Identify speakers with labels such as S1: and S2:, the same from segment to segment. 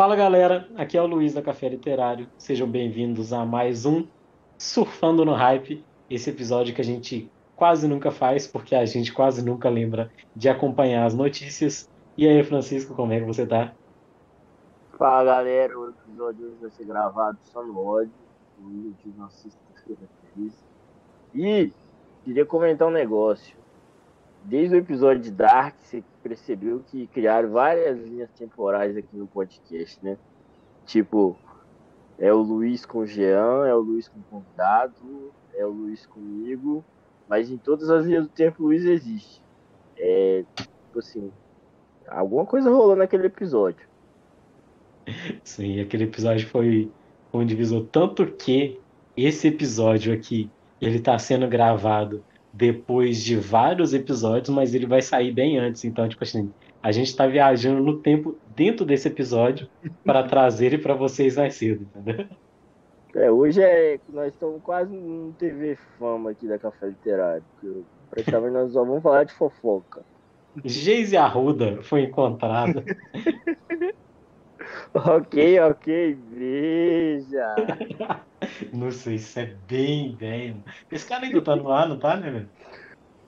S1: Fala galera, aqui é o Luiz da Café Literário. Sejam bem-vindos a mais um Surfando no Hype. Esse episódio que a gente quase nunca faz, porque a gente quase nunca lembra de acompanhar as notícias. E aí, Francisco, como é que você tá?
S2: Fala galera, o episódio hoje vai ser gravado só no ódio. Eu tive uma sexta-feira feliz. E queria comentar um negócio. Desde o episódio de Dark, percebeu que criaram várias linhas temporais aqui no podcast, né? Tipo, é o Luiz com o Jean, é o Luiz com o convidado, é o Luiz comigo, mas em todas as linhas do tempo o Luiz existe. É, tipo assim, alguma coisa rolou naquele episódio.
S1: Sim, aquele episódio foi um divisor. Tanto que esse episódio aqui, ele tá sendo gravado depois de vários episódios, mas ele vai sair bem antes. Então, tipo assim, a gente está viajando no tempo dentro desse episódio para trazer ele para vocês mais cedo, entendeu?
S2: É, hoje é nós estamos quase no TV Fama aqui da Café Literário. Praticamente nós só vamos falar de fofoca.
S1: Geise Arruda foi encontrada.
S2: ok, ok, veja.
S1: Não sei, isso é bem velho. Esse cara ainda tá no ar, não tá, né, velho?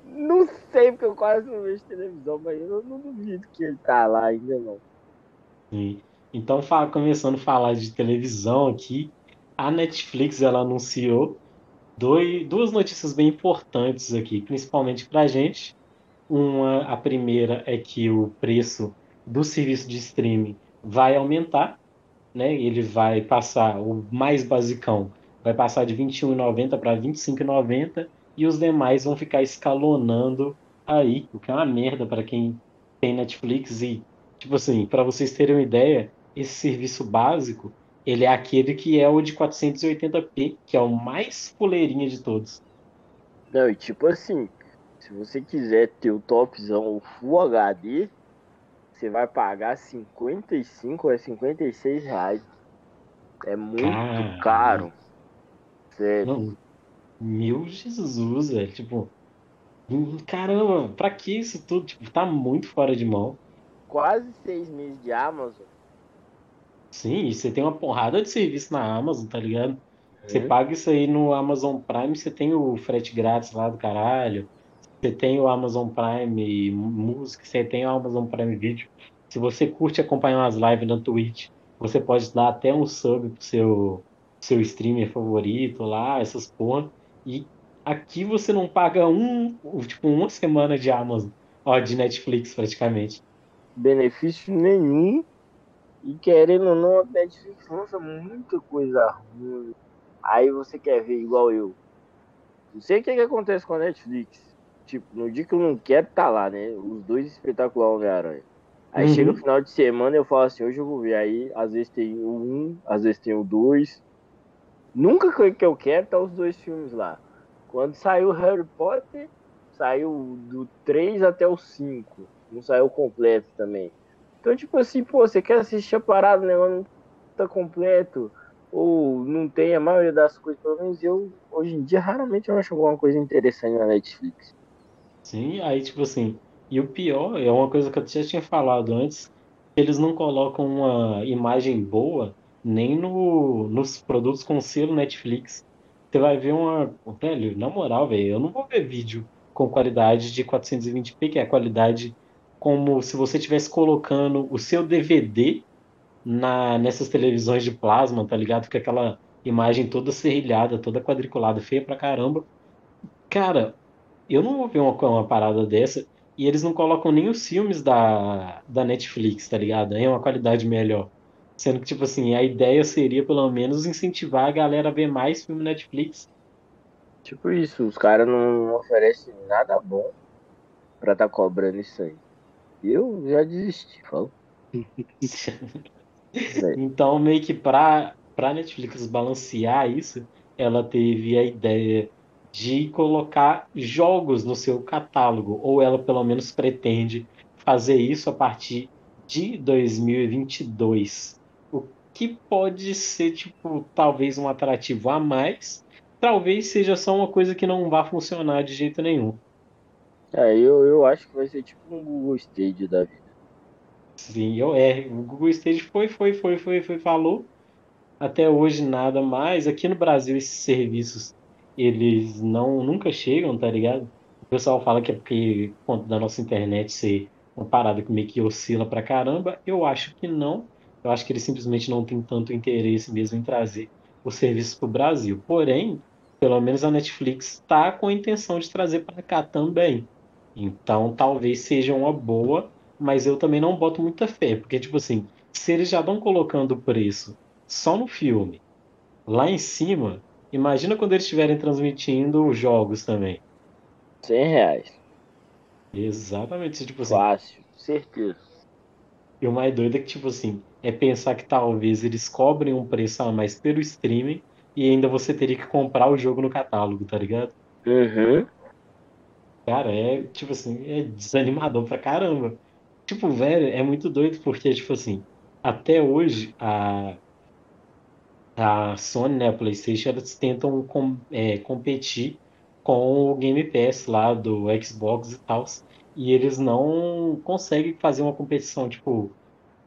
S2: Não sei, porque eu quase não vejo televisão, mas eu não duvido que ele tá lá ainda não.
S1: Sim. Então, começando a falar de televisão aqui, a Netflix ela anunciou dois, duas notícias bem importantes aqui, principalmente pra gente. Uma, a primeira é que o preço do serviço de streaming vai aumentar, né? Ele vai passar, o mais basicão, vai passar de R$ 21,90 para R$ 25,90 e os demais vão ficar escalonando aí, o que é uma merda para quem tem Netflix e, tipo assim, para vocês terem uma ideia, esse serviço básico, ele é aquele que é o de 480p, que é o mais fuleirinha de todos.
S2: Não, e tipo assim, se você quiser ter o topzão, Full HD, você vai pagar 55 ou é 56 reais. É muito Caramba. caro. Sério. Não,
S1: meu Jesus, é tipo. Caramba, pra que isso tudo? Tipo, tá muito fora de mão.
S2: Quase seis meses de Amazon.
S1: Sim, e você tem uma porrada de serviço na Amazon, tá ligado? É. Você paga isso aí no Amazon Prime, você tem o frete grátis lá do caralho. Você tem o Amazon Prime Música, você tem o Amazon Prime Video. Se você curte acompanhar umas lives na Twitch, você pode dar até um sub pro seu, seu streamer favorito lá, essas porra. E aqui você não paga um, tipo, uma semana de Amazon, ó, de Netflix praticamente.
S2: Benefício nenhum. E querendo ou não, a Netflix lança muita coisa ruim. Aí você quer ver igual eu. Não sei o que, que acontece com a Netflix tipo, no dia que eu não quero tá lá, né? Os dois espetaculares Homem-Aranha. Aí uhum. chega o final de semana eu falo assim, hoje eu vou ver. Aí às vezes tem o um, às vezes tem o dois. Nunca que eu quero tá os dois filmes lá. Quando saiu Harry Potter, saiu do 3 até o 5. Não saiu completo também. Então, tipo assim, pô, você quer assistir a parada, né? Não tá completo. Ou não tem a maioria das coisas, pelo menos eu, hoje em dia, raramente eu acho alguma coisa interessante na Netflix.
S1: Sim, aí tipo assim, e o pior é uma coisa que eu já tinha falado antes, eles não colocam uma imagem boa nem no, nos produtos com selo Netflix. Você vai ver uma. Velho, na moral, velho, eu não vou ver vídeo com qualidade de 420p, que é a qualidade como se você estivesse colocando o seu DVD na, nessas televisões de plasma, tá ligado? Com aquela imagem toda serrilhada, toda quadriculada, feia pra caramba. Cara, eu não vou ver uma, uma parada dessa e eles não colocam nem os filmes da, da Netflix, tá ligado? É uma qualidade melhor. Sendo que, tipo assim, a ideia seria pelo menos incentivar a galera a ver mais filme Netflix.
S2: Tipo isso, os caras não oferecem nada bom pra tá cobrando isso aí. Eu já desisti, falo.
S1: então, meio que pra, pra Netflix balancear isso, ela teve a ideia de colocar jogos no seu catálogo, ou ela pelo menos pretende fazer isso a partir de 2022. O que pode ser, tipo, talvez um atrativo a mais, talvez seja só uma coisa que não vá funcionar de jeito nenhum.
S2: É, eu, eu acho que vai ser tipo um Google Stage da vida.
S1: Sim, eu é. O Google Stage foi, foi, foi, foi, foi, falou. Até hoje nada mais. Aqui no Brasil esses serviços eles não nunca chegam, tá ligado? O pessoal fala que é porque por conta da nossa internet ser uma parada que meio que oscila pra caramba. Eu acho que não. Eu acho que eles simplesmente não têm tanto interesse mesmo em trazer o serviço pro Brasil. Porém, pelo menos a Netflix está com a intenção de trazer para cá também. Então, talvez seja uma boa, mas eu também não boto muita fé, porque tipo assim, se eles já estão colocando o preço só no filme, lá em cima, imagina quando eles estiverem transmitindo os jogos também.
S2: 100 reais.
S1: Exatamente, tipo assim.
S2: Fácil, certeza.
S1: E o mais doido é que, tipo assim, é pensar que talvez eles cobrem um preço a mais pelo streaming e ainda você teria que comprar o jogo no catálogo, tá ligado?
S2: Uhum.
S1: Cara, é, tipo assim, é desanimador pra caramba. Tipo, velho, é muito doido porque, tipo assim, até hoje a, a Sony, né, a PlayStation, elas tentam com, é, competir com o Game Pass lá do Xbox e tal. E eles não conseguem fazer uma competição, tipo,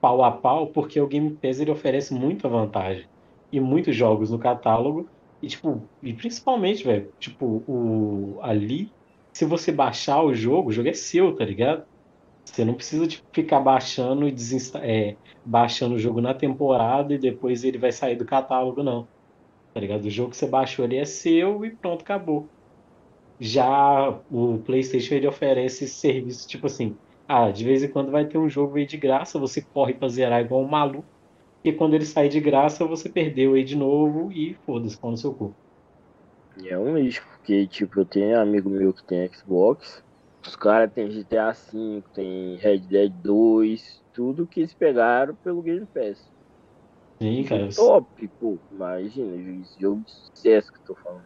S1: pau a pau, porque o Game Pass ele oferece muita vantagem e muitos jogos no catálogo. E, tipo, e principalmente, velho, tipo, o, ali, se você baixar o jogo, o jogo é seu, tá ligado? Você não precisa de ficar baixando e desinsta é, baixando o jogo na temporada e depois ele vai sair do catálogo, não. Tá ligado? O jogo que você baixou ali é seu e pronto, acabou. Já o PlayStation ele oferece esse serviço tipo assim: ah, de vez em quando vai ter um jogo aí de graça, você corre pra zerar igual um maluco. E quando ele sair de graça, você perdeu aí de novo e foda-se, pau no seu cu.
S2: É um lixo, porque tipo, eu tenho amigo meu que tem Xbox, os caras tem GTA V, tem Red Dead 2, tudo que eles pegaram pelo Game Pass.
S1: Sim, cara.
S2: Top, pô, imagina, esse jogo de sucesso que eu tô falando.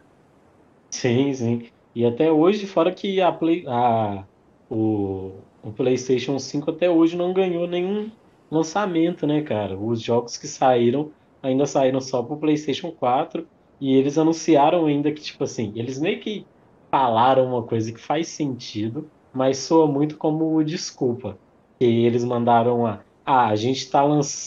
S1: Sim, sim. E até hoje, fora que a Play, a, o, o PlayStation 5 até hoje não ganhou nenhum lançamento, né, cara? Os jogos que saíram ainda saíram só pro PlayStation 4 e eles anunciaram ainda que, tipo assim, eles meio que falaram uma coisa que faz sentido, mas soa muito como desculpa. E eles mandaram a. Ah, a gente está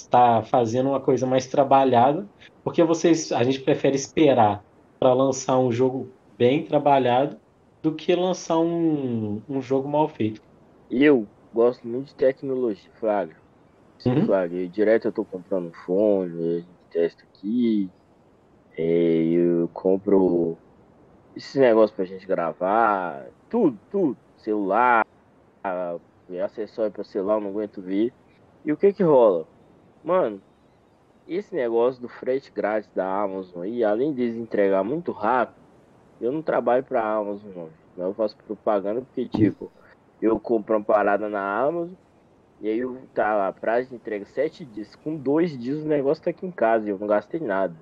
S1: tá fazendo uma coisa mais trabalhada, porque vocês, a gente prefere esperar para lançar um jogo bem trabalhado do que lançar um, um jogo mal feito.
S2: Eu gosto muito de tecnologia, Flávio. Sim,
S1: Uhum.
S2: Flávio. Direto eu tô comprando fone, a gente testa aqui. é, eu compro esse negócio pra gente gravar, tudo, tudo. Celular, acessório pra celular, não aguento ver. E o que que rola? Mano, esse negócio do frete grátis da Amazon aí, além deles entregar muito rápido, eu não trabalho pra Amazon, não. Eu faço propaganda porque, tipo, eu compro uma parada na Amazon, e aí eu, tá lá, prazo de entrega sete dias. Com dois dias o negócio tá aqui em casa, e eu não gastei nada.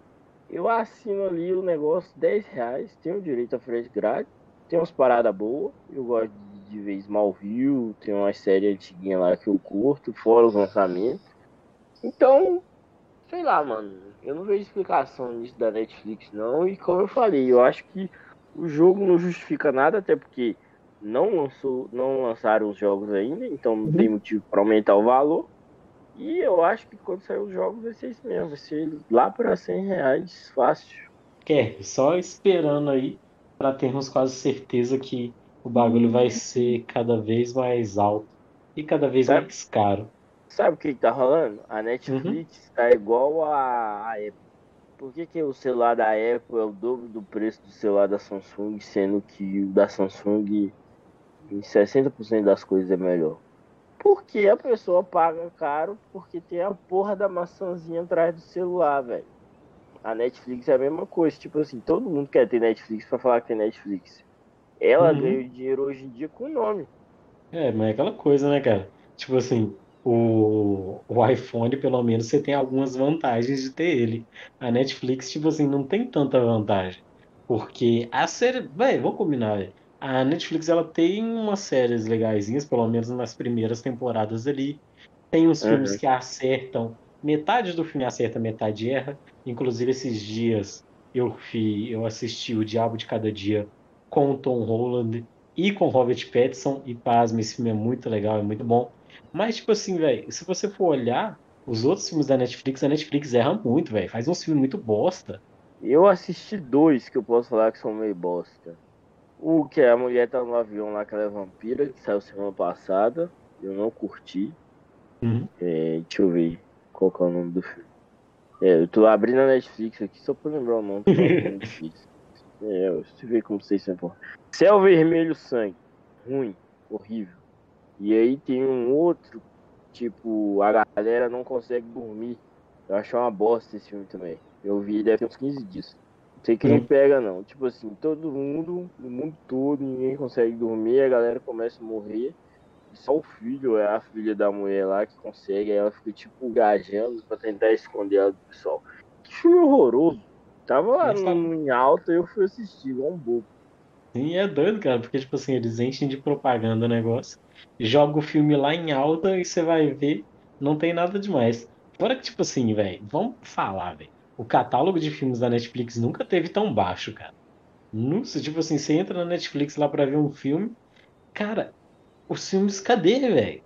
S2: Eu assino ali o negócio 10 reais, tenho direito a frete grátis, tem umas paradas boas, eu gosto de, ver Smallville, tem umas séries antiguinhas lá que eu curto, fora os lançamentos. Então, sei lá, mano, eu não vejo explicação nisso da Netflix não, e como eu falei, eu acho que o jogo não justifica nada, até porque não lançou, não lançaram os jogos ainda, então não tem motivo para aumentar o valor. E eu acho que quando sair os jogos vai ser isso mesmo, vai ser lá para 100 reais, fácil.
S1: Quer, só esperando aí para termos quase certeza que o bagulho vai ser cada vez mais alto e cada vez
S2: Sabe?
S1: mais caro.
S2: Sabe o que, que tá rolando? A Netflix tá igual a, a Apple. Por que, que o celular da Apple é o dobro do preço do celular da Samsung, sendo que o da Samsung em 60% das coisas é melhor? Porque a pessoa paga caro porque tem a porra da maçãzinha atrás do celular, velho. A Netflix é a mesma coisa, tipo assim, todo mundo quer ter Netflix pra falar que tem Netflix. Ela
S1: Uhum.
S2: ganha dinheiro hoje em dia com o nome.
S1: É, mas é aquela coisa, né, cara? Tipo assim, o, o iPhone, pelo menos, você tem algumas vantagens de ter ele. A Netflix, tipo assim, não tem tanta vantagem. Porque a série. Véi, vou combinar, velho. A Netflix, ela tem umas séries legaisinhas, pelo menos nas primeiras temporadas ali. Tem uns filmes
S2: Uhum.
S1: que acertam. Metade do filme acerta, metade erra. Inclusive, esses dias eu, fi, eu assisti O Diabo de Cada Dia com o Tom Holland e com Robert Pattinson. E pasme, esse filme é muito legal, é muito bom. Mas, tipo assim, velho, se você for olhar os outros filmes da Netflix, a Netflix erra muito, velho. Faz um filme muito bosta.
S2: Eu assisti dois que eu posso falar que são meio bosta. O que é a mulher tá no avião lá, que ela é vampira, que saiu semana passada. Eu não curti.
S1: Uhum.
S2: É, deixa eu ver qual que é o nome do filme. É, eu tô abrindo a Netflix aqui só pra lembrar o nome. é difícil. É, você vê como vocês são importantes. Céu Vermelho Sangue. Ruim. Horrível. E aí tem um outro, tipo, a galera não consegue dormir. Eu acho uma bosta esse filme também. Eu vi deve ter uns 15 dias. Não sei quem
S1: Hum.
S2: pega, não. Tipo assim, todo mundo, no mundo todo, ninguém consegue dormir, a galera começa a morrer. Só o filho, é a filha da mulher lá que consegue, aí ela fica tipo gajando pra tentar esconder ela do pessoal. Que filme horroroso. Tava lá
S1: tá-
S2: no- em alta e eu fui assistir, igual um bobo.
S1: Sim, é doido, cara, porque, tipo assim, eles enchem de propaganda o negócio, joga o filme lá em alta e você vai ver, não tem nada demais. Fora que, tipo assim, velho, vamos falar, velho. O catálogo de filmes da Netflix nunca teve tão baixo, cara. Nunca, tipo assim, você entra na Netflix lá pra ver um filme, cara, os filmes, cadê, velho?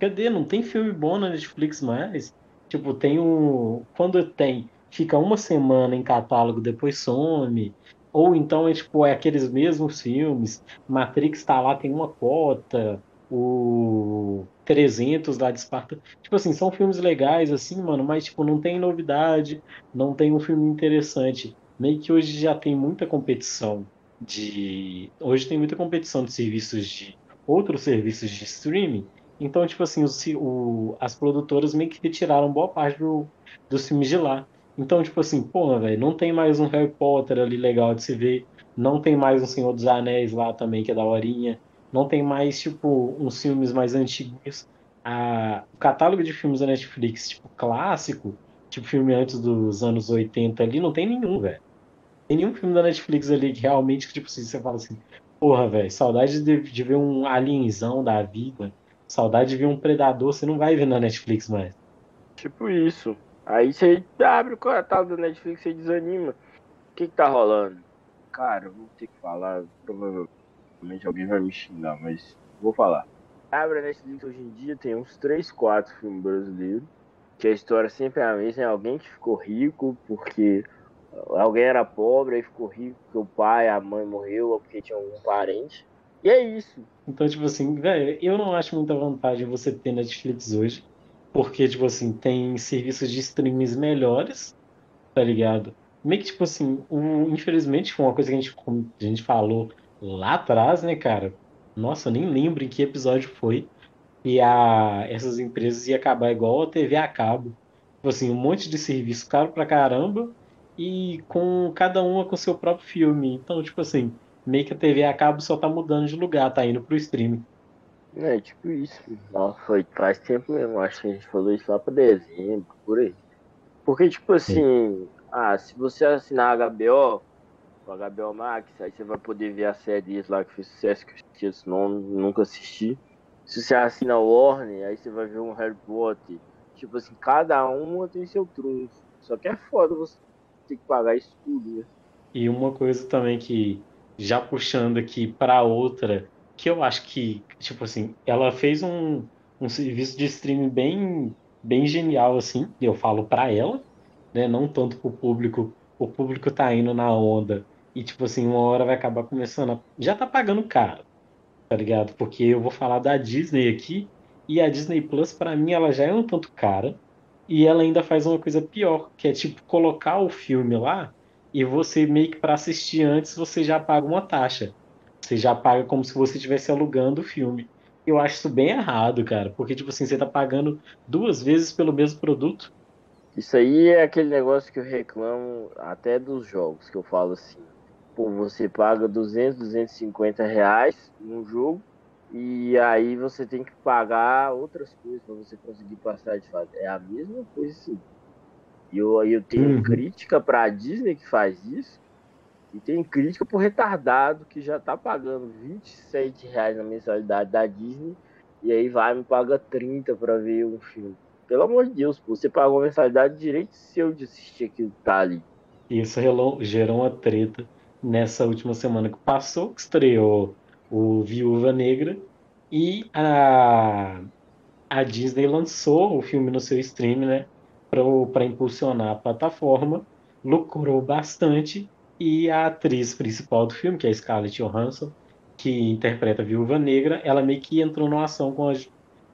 S1: Cadê? Não tem filme bom na Netflix mais. Tipo, tem um. Quando tem, fica uma semana em catálogo, depois some. Ou então é tipo, é aqueles mesmos filmes. Matrix tá lá, tem uma cota. O 300 lá de Esparta. Tipo assim, são filmes legais, assim, mano, mas tipo, não tem novidade, não tem um filme interessante. Meio que hoje já tem muita competição de. Hoje tem muita competição de serviços de. Outros serviços de streaming. Então, tipo assim, o, as produtoras meio que retiraram boa parte do, dos filmes de lá. Então, tipo assim, porra, velho, não tem mais um Harry Potter ali legal de se ver. Não tem mais um Senhor dos Anéis lá também, que é da horinha. Não tem mais, tipo, uns filmes mais antigos. A, o catálogo de filmes da Netflix, tipo, clássico, tipo, filme antes dos anos 80 ali, não tem nenhum, velho. Tem nenhum filme da Netflix ali que realmente, tipo assim, você fala assim, porra, velho, saudade de, de ver um alienzão da vida, saudade de ver um predador, você não vai ver na Netflix mais.
S2: Tipo isso. Aí você abre o catálogo da Netflix e desanima. O que que tá rolando? Cara, eu vou ter que falar, provavelmente alguém vai me xingar, mas vou falar. Abre a Netflix hoje em dia, tem uns 3, 4 filmes brasileiros, que a história sempre é a mesma, é alguém que ficou rico porque alguém era pobre e ficou rico porque o pai, a mãe morreu ou porque tinha algum parente. E é isso.
S1: Então, tipo assim, velho, eu não acho muita vantagem você ter Netflix hoje, porque, tipo assim, tem serviços de streams melhores, tá ligado? Meio que, tipo assim, um, infelizmente, foi uma coisa que a gente, a gente falou lá atrás, né, cara? Nossa, eu nem lembro em que episódio foi. E a, essas empresas iam acabar igual a TV a cabo. Tipo assim, um monte de serviço caro pra caramba e com cada uma com seu próprio filme. Então, tipo assim, meio que a TV a cabo só tá mudando de lugar, tá indo pro streaming.
S2: É, tipo isso. Nossa, foi faz tempo mesmo. Acho que a gente falou isso lá pra dezembro, por aí. Porque, tipo assim, ah, se você assinar a HBO, o HBO Max, aí você vai poder ver as séries lá que fez sucesso, que eu esqueci esse nome, nunca assisti. Se você assina o Warner, aí você vai ver um Harry Potter. Tipo assim, cada uma tem seu trunfo. Só que é foda você ter que pagar isso tudo, né?
S1: E uma coisa também que, já puxando aqui pra outra, que eu acho que, tipo assim, ela fez um, um serviço de streaming bem, bem genial, assim, eu falo pra ela, né, não tanto pro público, o público tá indo na onda, e tipo assim, uma hora vai acabar começando a, já tá pagando caro, tá ligado? Porque eu vou falar da Disney aqui, e a Disney Plus, pra mim, ela já é um tanto cara, e ela ainda faz uma coisa pior, que é tipo colocar o filme lá, e você meio que para assistir antes você já paga uma taxa. Você já paga como se você estivesse alugando o filme. Eu acho isso bem errado, cara, porque tipo assim, você tá pagando duas vezes pelo mesmo produto.
S2: Isso aí é aquele negócio que eu reclamo até dos jogos, que eu falo assim, pô, você paga 200, 250 reais num jogo, e aí você tem que pagar outras coisas para você conseguir passar de fase. É a mesma coisa assim. E eu, eu tenho
S1: Uhum.
S2: crítica pra Disney que faz isso, e tem crítica pro retardado que já tá pagando 27 reais na mensalidade da Disney, e aí vai e me paga 30 pra ver um filme. Pelo amor de Deus, pô, você pagou a mensalidade direito seu de assistir aquilo que tá ali.
S1: Isso gerou uma treta nessa última semana que passou, que estreou o Viúva Negra e a a Disney lançou o filme no seu stream, né? Para impulsionar a plataforma, lucrou bastante e a atriz principal do filme, que é a Scarlett Johansson, que interpreta a Viúva Negra, ela meio que entrou numa ação a,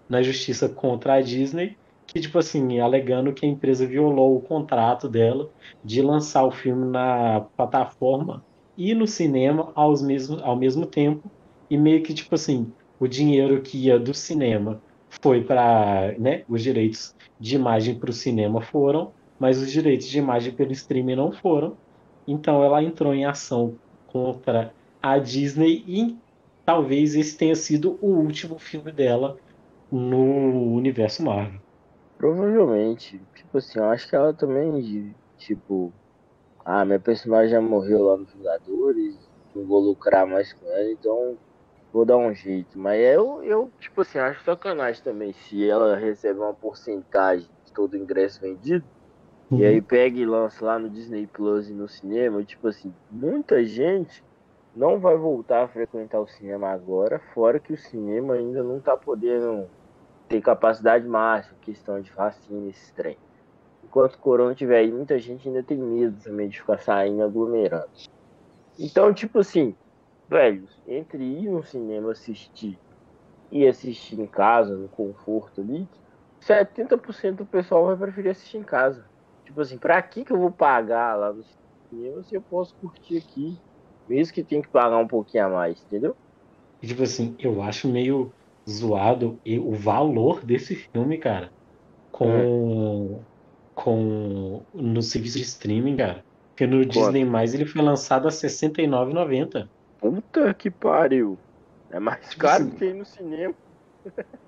S1: na justiça contra a Disney, que tipo assim, alegando que a empresa violou o contrato dela de lançar o filme na plataforma e no cinema aos mesmo, ao mesmo tempo, e meio que tipo assim, o dinheiro que ia do cinema foi para, né, os direitos de imagem para o cinema foram, mas os direitos de imagem pelo streaming não foram. Então ela entrou em ação contra a Disney e talvez esse tenha sido o último filme dela no universo Marvel.
S2: Provavelmente. Tipo assim, eu acho que ela também, tipo, ah, minha personagem já morreu lá no Vingadores, não vou lucrar mais com ela, então vou dar um jeito. Mas eu, eu tipo assim, acho sacanagem também se ela recebe uma porcentagem de todo o ingresso vendido. Uhum. E aí pega e lança lá no Disney Plus e no cinema, tipo assim, muita gente não vai voltar a frequentar o cinema agora, fora que o cinema ainda não tá podendo ter capacidade máxima, questão de vacina, esse trem. Enquanto o corona tiver aí, muita gente ainda tem medo também de ficar saindo aglomerando. Então, tipo assim, velho, entre ir no cinema assistir e assistir em casa, no conforto ali, 70% do pessoal vai preferir assistir em casa. Tipo assim, pra que que eu vou pagar lá no cinema se eu posso curtir aqui, mesmo que tenha que pagar um pouquinho a mais, entendeu?
S1: Tipo assim, eu acho meio zoado e o valor desse filme, cara, com, é. Com no serviço de streaming, cara. Porque no Quanto? Disney Mais ele foi lançado a R$ 69,90.
S2: Puta que pariu. É mais tipo caro assim, que ir no cinema.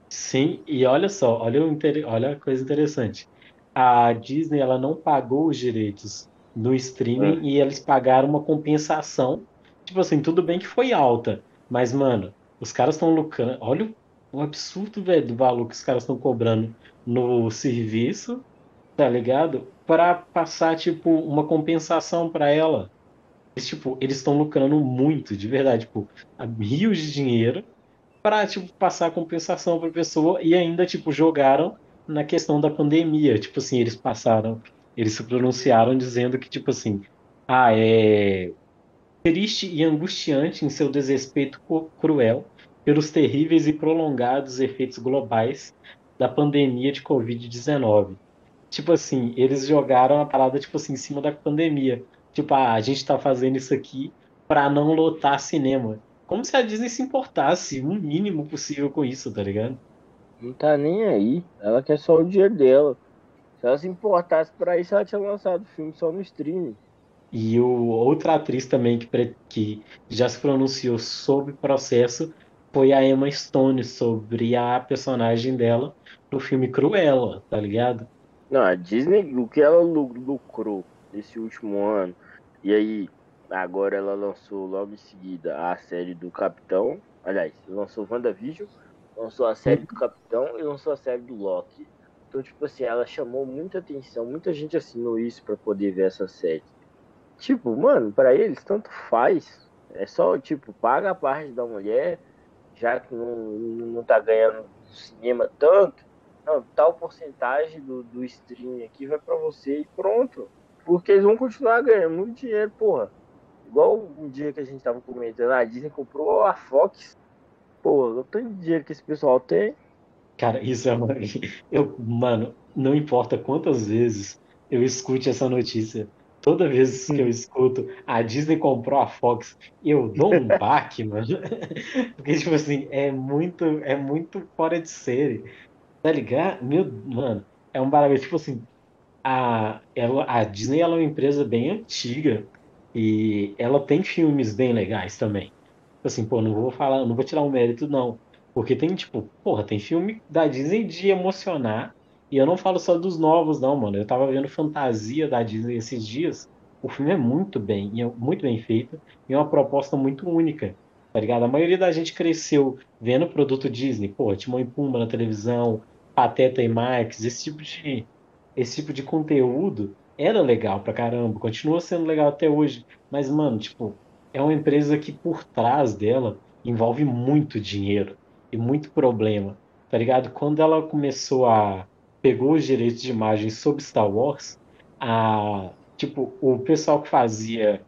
S1: Sim, e olha só, olha, o, olha a coisa interessante. A Disney ela não pagou os direitos no streaming é. e eles pagaram uma compensação. Tipo assim, tudo bem que foi alta, mas, mano, os caras estão lucrando. Olha o absurdo, velho, do valor que os caras estão cobrando no serviço, tá ligado? Para passar, tipo, uma compensação para ela. Eles, tipo, eles estão lucrando muito, de verdade, tipo, rios de dinheiro para tipo, passar a compensação para pessoa e ainda, tipo, jogaram na questão da pandemia. Tipo assim, eles passaram, eles se pronunciaram dizendo que, tipo assim, ah, é triste e angustiante em seu desrespeito cruel pelos terríveis e prolongados efeitos globais da pandemia de Covid-19. Tipo assim, eles jogaram a parada, tipo assim, em cima da pandemia. Tipo, ah, a gente tá fazendo isso aqui para não lotar cinema. Como se a Disney se importasse o mínimo possível com isso, tá ligado?
S2: Não tá nem aí. Ela quer só o dinheiro dela. Se ela se importasse pra isso, ela tinha lançado o filme só no streaming.
S1: E o, outra atriz também que, que já se pronunciou sobre o processo foi a Emma Stone, sobre a personagem dela no filme Cruella, tá ligado?
S2: Não, a Disney, o que ela lucrou nesse último ano e aí, agora ela lançou logo em seguida a série do Capitão. Aliás, lançou WandaVision, lançou a série do Capitão e lançou a série do Loki. Então, tipo assim, ela chamou muita atenção, muita gente assinou isso para poder ver essa série. Tipo, mano, para eles tanto faz. É só, tipo, paga a parte da mulher, já que não, não tá ganhando cinema tanto. Não, tal porcentagem do, do stream aqui vai para você e pronto. Porque eles vão continuar ganhando muito dinheiro, porra. Igual um dia que a gente tava comentando, a Disney comprou a Fox. Pô, o tanto de dinheiro que esse pessoal tem.
S1: Cara, isso é uma. Eu, mano, não importa quantas vezes eu escute essa notícia. Toda vez que eu escuto a Disney comprou a Fox, eu dou um baque, mano. Porque, tipo assim, é muito, é muito fora de série. Tá ligado? Meu, mano, é um barulho, tipo assim, a, ela, a Disney ela é uma empresa bem antiga e ela tem filmes bem legais também. Assim, pô, não vou falar, não vou tirar o um mérito, não. Porque tem, tipo, porra, tem filme da Disney de emocionar. E eu não falo só dos novos, não, mano. Eu tava vendo Fantasia da Disney esses dias. O filme é muito bem, é muito bem feito. E é uma proposta muito única, tá ligado? A maioria da gente cresceu vendo produto Disney. Pô, Timão e Pumba na televisão, Pateta e Max, esse tipo de esse tipo de conteúdo era legal pra caramba, continua sendo legal até hoje. Mas, mano, tipo, é uma empresa que por trás dela envolve muito dinheiro e muito problema, tá ligado? Quando ela começou a pegou os direitos de imagem sobre Star Wars, a tipo o pessoal que fazia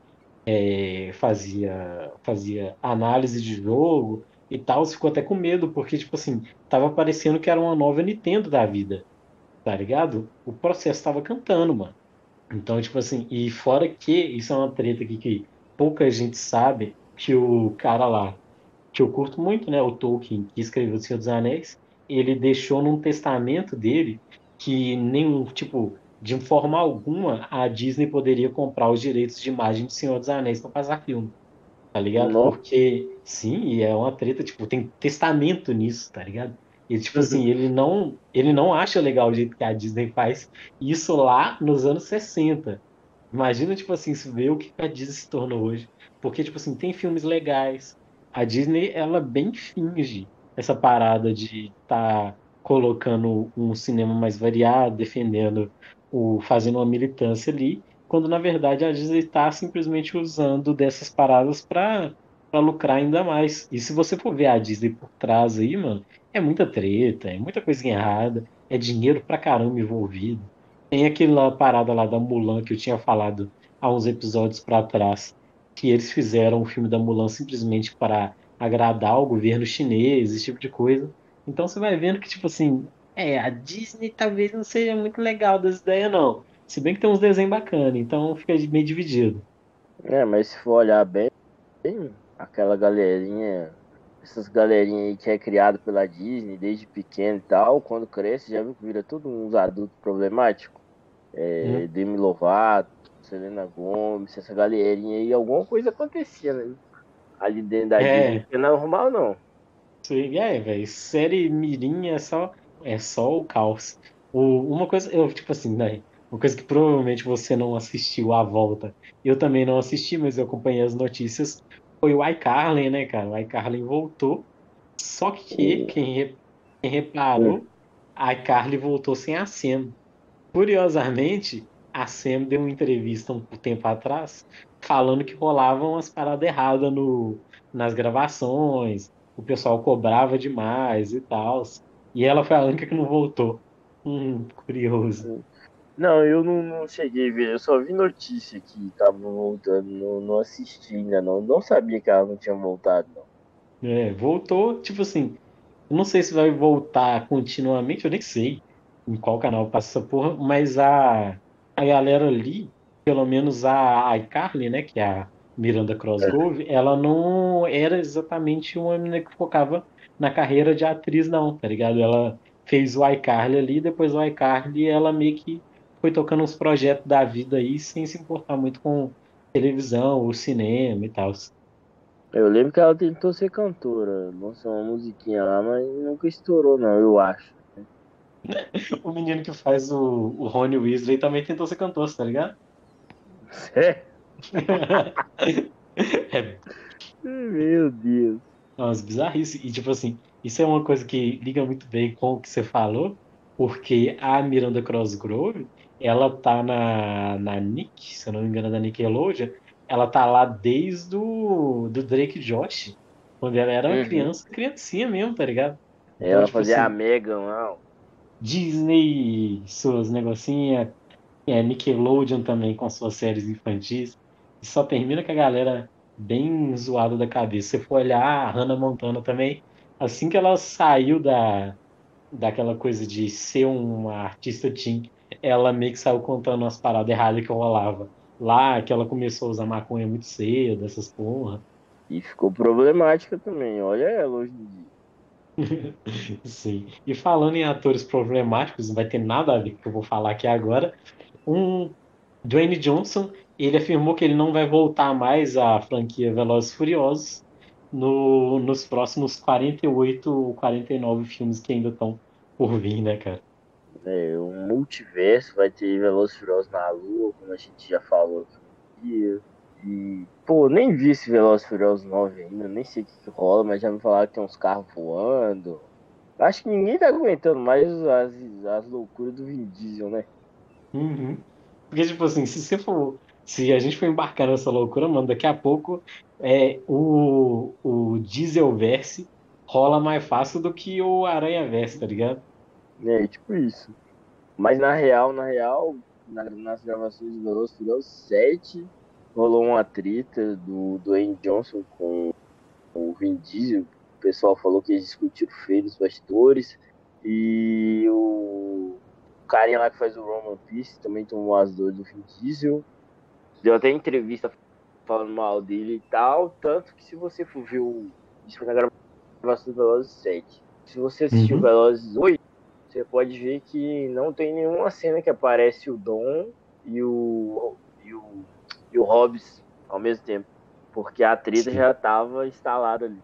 S1: é, fazia fazia análise de jogo e tal ficou até com medo porque tipo assim tava parecendo que era uma nova Nintendo da vida, tá ligado? O processo tava cantando, mano. Então tipo assim e fora que isso é uma treta aqui que pouca gente sabe que o cara lá que eu curto muito, né, o Tolkien que escreveu O Senhor dos Anéis, ele deixou num testamento dele que nenhum, tipo, de forma alguma a Disney poderia comprar os direitos de imagem de Senhor dos Anéis para passar filme. Tá ligado?
S2: Não.
S1: Porque, sim, e é uma treta, tipo, tem testamento nisso, tá ligado? E, tipo assim,
S2: Uhum.
S1: ele não, ele não acha legal o jeito que a Disney faz isso lá nos anos 60. Imagina, tipo assim, ver o que a Disney se tornou hoje. Porque, tipo assim, tem filmes legais. A Disney, ela bem finge essa parada de estar colocando um cinema mais variado, defendendo o, fazendo uma militância ali, quando na verdade a Disney está simplesmente usando dessas paradas para para lucrar ainda mais. E se você for ver a Disney por trás aí, mano, é muita treta, é muita coisa errada, é dinheiro pra caramba envolvido. Tem aquela parada lá da Mulan que eu tinha falado há uns episódios pra trás, que eles fizeram o filme da Mulan simplesmente para agradar o governo chinês, esse tipo de coisa. Então você vai vendo que, tipo assim, é, a Disney talvez não seja muito legal das ideias, não. Se bem que tem uns desenhos bacanas, então fica meio dividido.
S2: É, mas se for olhar bem, aquela galerinha, essas galerinhas aí que é criado pela Disney desde pequeno e tal, quando cresce já viu que vira tudo uns adultos problemáticos. É,
S1: Hum.
S2: Demi Lovato, Selena Gomes, essa galerinha aí, alguma coisa acontecia, né? Ali dentro da
S1: É.
S2: Disney, não é normal não.
S1: Sim, é, velho. Série Mirim é só, é só o caos. O, uma coisa, eu, tipo assim, né? Uma coisa que provavelmente você não assistiu à volta. Eu também não assisti, mas eu acompanhei as notícias. Foi o iCarly, né, cara? O iCarly voltou. Só que
S2: Hum.
S1: quem, re- quem reparou, a iCarly voltou sem a Sam. Curiosamente, a Sam deu uma entrevista um tempo atrás falando que rolavam umas paradas erradas no, nas gravações, o pessoal cobrava demais e tal. E ela foi a única que não voltou. Hum, curioso.
S2: Não, eu não, não cheguei a ver, eu só vi notícia que tava voltando, não, não assisti ainda não, não sabia que ela não tinha voltado não.
S1: É, voltou, tipo assim, eu não sei se vai voltar continuamente, eu nem sei em qual canal passa essa porra, mas a, a galera ali, pelo menos a iCarly, né, que é a Miranda Crossgrove, ela não era exatamente uma menina que focava na carreira de atriz, não, tá ligado? Ela fez o iCarly ali, depois o iCarly ela meio que foi tocando uns projetos da vida aí, sem se importar muito com televisão ou cinema e tal.
S2: Eu lembro que ela tentou ser cantora, lançou uma musiquinha lá, mas nunca estourou não, eu acho.
S1: O menino que faz o, o Rony Weasley também tentou ser cantor, tá ligado?
S2: É?
S1: É
S2: Meu Deus.
S1: Umas bizarrices. E, tipo assim, isso é uma coisa que liga muito bem com o que você falou, porque a Miranda Crossgrove, ela tá na, na Nick, se eu não me engano, é da Nickelodeon, ela tá lá desde o do Drake Josh, quando ela era uma
S2: Uhum.
S1: criança, criancinha mesmo, tá ligado? Então,
S2: Ela
S1: tipo
S2: fazia a
S1: assim,
S2: Megan lá. ó.
S1: Disney, suas negocinhas, é, Nickelodeon também com suas séries infantis. E só termina com a galera bem zoada da cabeça. Se você for olhar a Hannah Montana também, assim que ela saiu da, daquela coisa de ser uma artista teen, ela meio que saiu contando umas paradas erradas que rolava. Lá que ela começou a usar maconha muito cedo, essas porra.
S2: E ficou problemática também, olha ela hoje em dia.
S1: Sim. E falando em atores problemáticos, não vai ter nada a ver com o que eu vou falar aqui agora. Um Dwayne Johnson, ele afirmou que ele não vai voltar mais à franquia Velozes e Furiosos no, nos próximos 48 ou 49 filmes que ainda estão por vir, né, cara?
S2: É, um multiverso, vai ter Velozes e Furiosos na Lua, como a gente já falou aqui. E, pô, nem vi esse Velozes e Furiosos 9 ainda, nem sei o que, que rola, mas já me falaram que tem uns carros voando. Acho que ninguém tá aguentando mais as, as loucuras do Vin Diesel, né?
S1: Uhum. Porque, tipo assim, se você for. Se a gente for embarcar nessa loucura, mano, daqui a pouco é, o, o Dieselverse rola mais fácil do que o Aranha Verso, tá ligado?
S2: É, tipo isso. Mas na real, na real, na, nas gravações do Velozes Furiosos 7, rolou uma treta do Dwayne Johnson com o Vin Diesel. O pessoal falou que eles discutiram feio nos bastidores. E o carinha lá que faz o Roman Peace também tomou as dores do Vin Diesel. Deu até entrevista falando mal dele e tal. Tanto que se você for ver o. Isso foi na gravação do Velozes 7. Se você assistiu uhum. Velozes 8, você pode ver que não tem nenhuma cena que aparece o Dom e o. e o, e o Hobbs ao mesmo tempo. Porque a treta Sim. já estava instalada ali.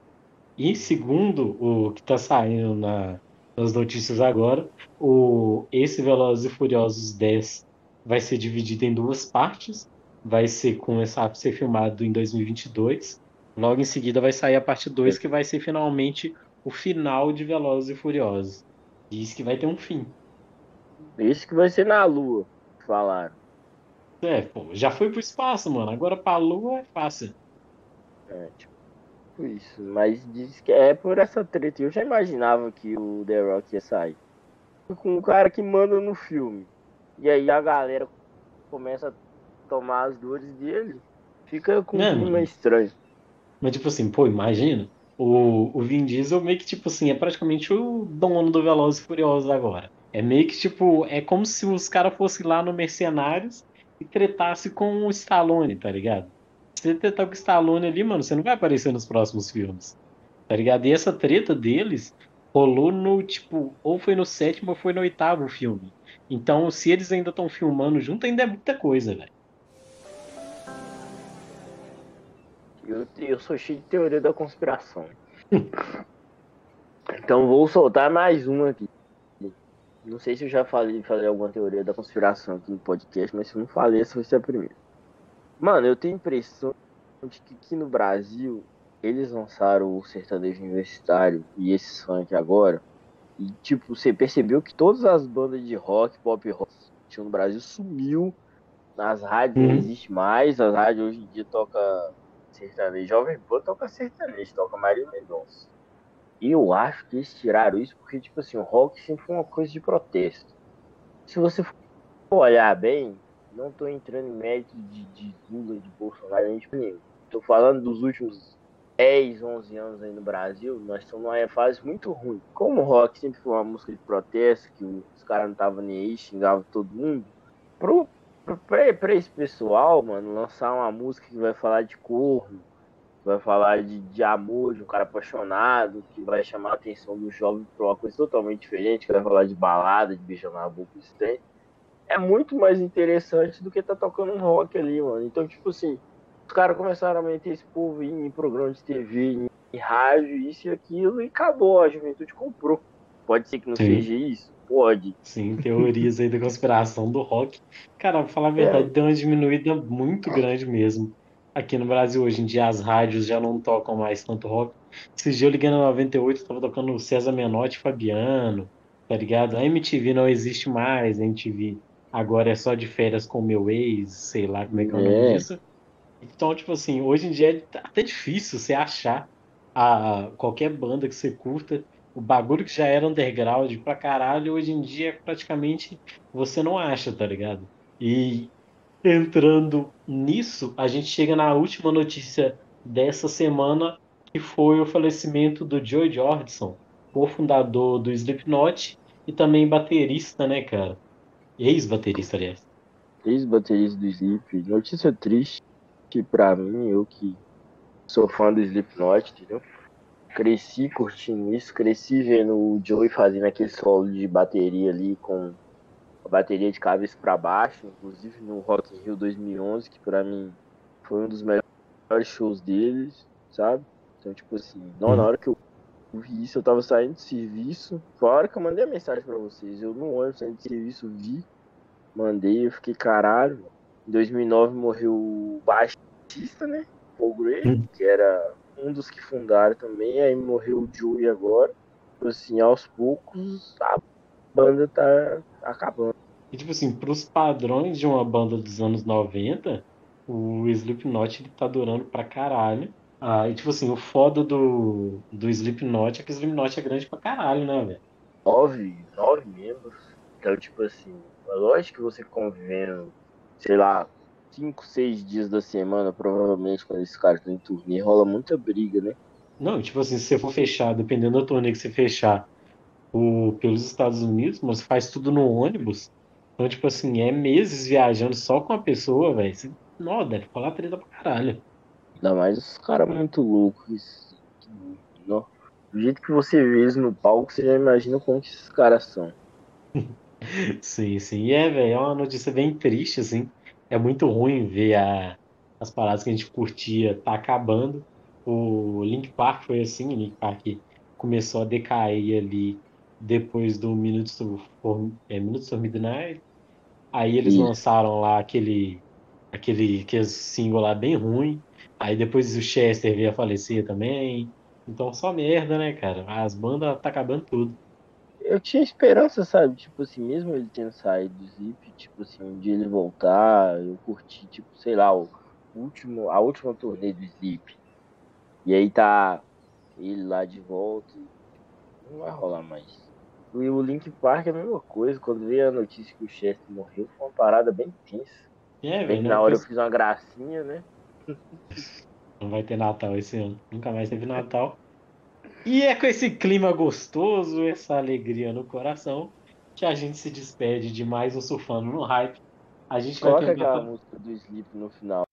S1: E segundo o que está saindo na, nas notícias agora, o, esse Velozes e Furiosos 10 vai ser dividido em duas partes. Vai ser começar a ser filmado em 2022. Logo em seguida vai sair a parte 2, que vai ser finalmente o final de Velozes e Furiosos. Diz que vai ter um fim.
S2: Isso que vai ser na Lua, falaram.
S1: É, pô, já foi pro espaço, mano. Agora pra Lua é fácil.
S2: É, tipo, isso. Mas diz que é por essa treta. Eu já imaginava que o The Rock ia sair. Com um cara que manda no filme. E aí a galera começa a tomar as dores dele. Fica com um clima estranho.
S1: Mas tipo assim, pô, imagina. O, o Vin Diesel meio que, tipo assim, é praticamente o dono do Velozes e Furiosos agora. É meio que, tipo, é como se os caras fossem lá no Mercenários e tretasse com o Stallone, tá ligado? Se você tretar com o Stallone ali, mano, você não vai aparecer nos próximos filmes. Tá ligado? E essa treta deles rolou no, tipo, ou foi no sétimo ou foi no oitavo filme. Então, se eles ainda estão filmando junto, ainda é muita coisa, velho.
S2: Eu, eu sou cheio de teoria da conspiração. então vou soltar mais uma aqui. Não sei se eu já falei, falei alguma teoria da conspiração aqui no podcast, mas se eu não falei, essa vai ser a primeira. Mano, eu tenho a impressão de que aqui no Brasil eles lançaram o sertanejo universitário e esses funk agora. E tipo, você percebeu que todas as bandas de rock, pop rock que tinham no Brasil sumiu. Nas rádios uhum. não existe mais, as rádios hoje em dia toca sertanejo. Jovem Pan toca sertanejo, toca Maria Mendonça. E eu acho que eles tiraram isso porque, tipo assim, o rock sempre foi uma coisa de protesto. Se você for olhar bem, não tô entrando em mérito de, de Lula, de Bolsonaro, nem de nenhum. Tô falando dos últimos 10, 11 anos aí no Brasil, nós estamos numa fase muito ruim. Como o rock sempre foi uma música de protesto, que os caras não estavam nem aí, xingavam todo mundo, pro, pra, pra esse pessoal, mano, lançar uma música que vai falar de corno, vai falar de, de amor, de um cara apaixonado, que vai chamar a atenção do jovem pra uma coisa totalmente diferente, que vai falar de balada, de beijar na boca, isso tem. É muito mais interessante do que tá tocando um rock ali, mano. Então, tipo assim, os caras começaram a meter esse povo em, em programa de TV, em, em rádio, isso e aquilo, e acabou, a juventude comprou. Pode ser que não Sim. seja isso? Pode.
S1: Sim, teorias aí da conspiração do rock. Cara, pra falar a verdade, é. deu uma diminuída muito grande mesmo. Aqui no Brasil, hoje em dia, as rádios já não tocam mais tanto rock. Esses dias eu liguei na 98, tava tocando César Menotti e Fabiano, tá ligado? A MTV não existe mais, a MTV agora é só de férias com meu ex, sei lá como é que é o nome é. disso. Então, tipo assim, hoje em dia é até difícil você achar a, qualquer banda que você curta o bagulho que já era underground pra caralho, hoje em dia praticamente você não acha, tá ligado? E entrando nisso, a gente chega na última notícia dessa semana, que foi o falecimento do Joe Jordison, cofundador do Slipknot e também baterista, né, cara? Ex-baterista, aliás.
S2: Ex-baterista do Slip. Notícia triste que pra mim, eu que sou fã do Slipknot, entendeu? Cresci curtindo isso, cresci vendo o Joey fazendo aquele solo de bateria ali com a bateria de cabeça para baixo, inclusive no Rock in Rio 2011, que para mim foi um dos melhores shows deles, sabe? Então, tipo assim, não, na hora que eu vi isso, eu tava saindo de serviço, foi a hora que eu mandei a mensagem para vocês, eu no ônibus saindo de serviço, vi, mandei, eu fiquei caralho. Em 2009 morreu o baixista, né? Paul Gray, hum. que era um dos que fundaram também, aí morreu o Joey agora. Tipo assim, aos poucos a banda tá acabando.
S1: E tipo assim, pros padrões de uma banda dos anos 90, o Slipknot ele tá durando pra caralho. Ah, e tipo assim, o foda do, do Slipknot é que o Slipknot é grande pra caralho, né, velho?
S2: Nove, nove membros. Então, tipo assim, lógico que você convivendo, sei lá, cinco, seis dias da semana, provavelmente, quando esses caras estão em turnê, rola muita briga, né?
S1: Não, tipo assim, se você for fechar, dependendo da turnê que você fechar o, pelos Estados Unidos, mas faz tudo no ônibus. Então, tipo assim, é meses viajando só com a pessoa, velho. Nó, deve falar treta pra caralho.
S2: Ainda mais os caras muito loucos. Não. Do jeito que você vê eles no palco, você já imagina como que esses caras são.
S1: Sim, sim. E é, velho, é uma notícia bem triste, assim. É muito ruim ver a, as paradas que a gente curtia tá acabando. O Link Park foi assim, o Link Park começou a decair ali depois do Minutes to, for, é, Minutes to Midnight. Aí eles
S2: Isso.
S1: lançaram lá aquele, aquele, aquele single lá bem ruim. Aí depois o Chester veio a falecer também. Então só merda, né, cara? As bandas tá acabando tudo.
S2: Eu tinha esperança, sabe? Tipo assim, mesmo ele tendo saído do Zip, tipo assim, um dia ele voltar, eu curti, tipo, sei lá, o último, a última turnê do Zip. E aí tá ele lá de volta. e Não vai rolar mais. E o Link Park é a mesma coisa. Quando veio a notícia que o Chester morreu, foi uma parada bem tensa.
S1: É,
S2: Bem
S1: velho.
S2: na hora eu fiz uma gracinha, né?
S1: Não vai ter Natal esse ano. Nunca mais teve Natal. E é com esse clima gostoso, essa alegria no coração, que a gente se despede de mais um Surfando no Hype. A gente vai
S2: Coloca
S1: tentar.
S2: aquela música do Sleep no final.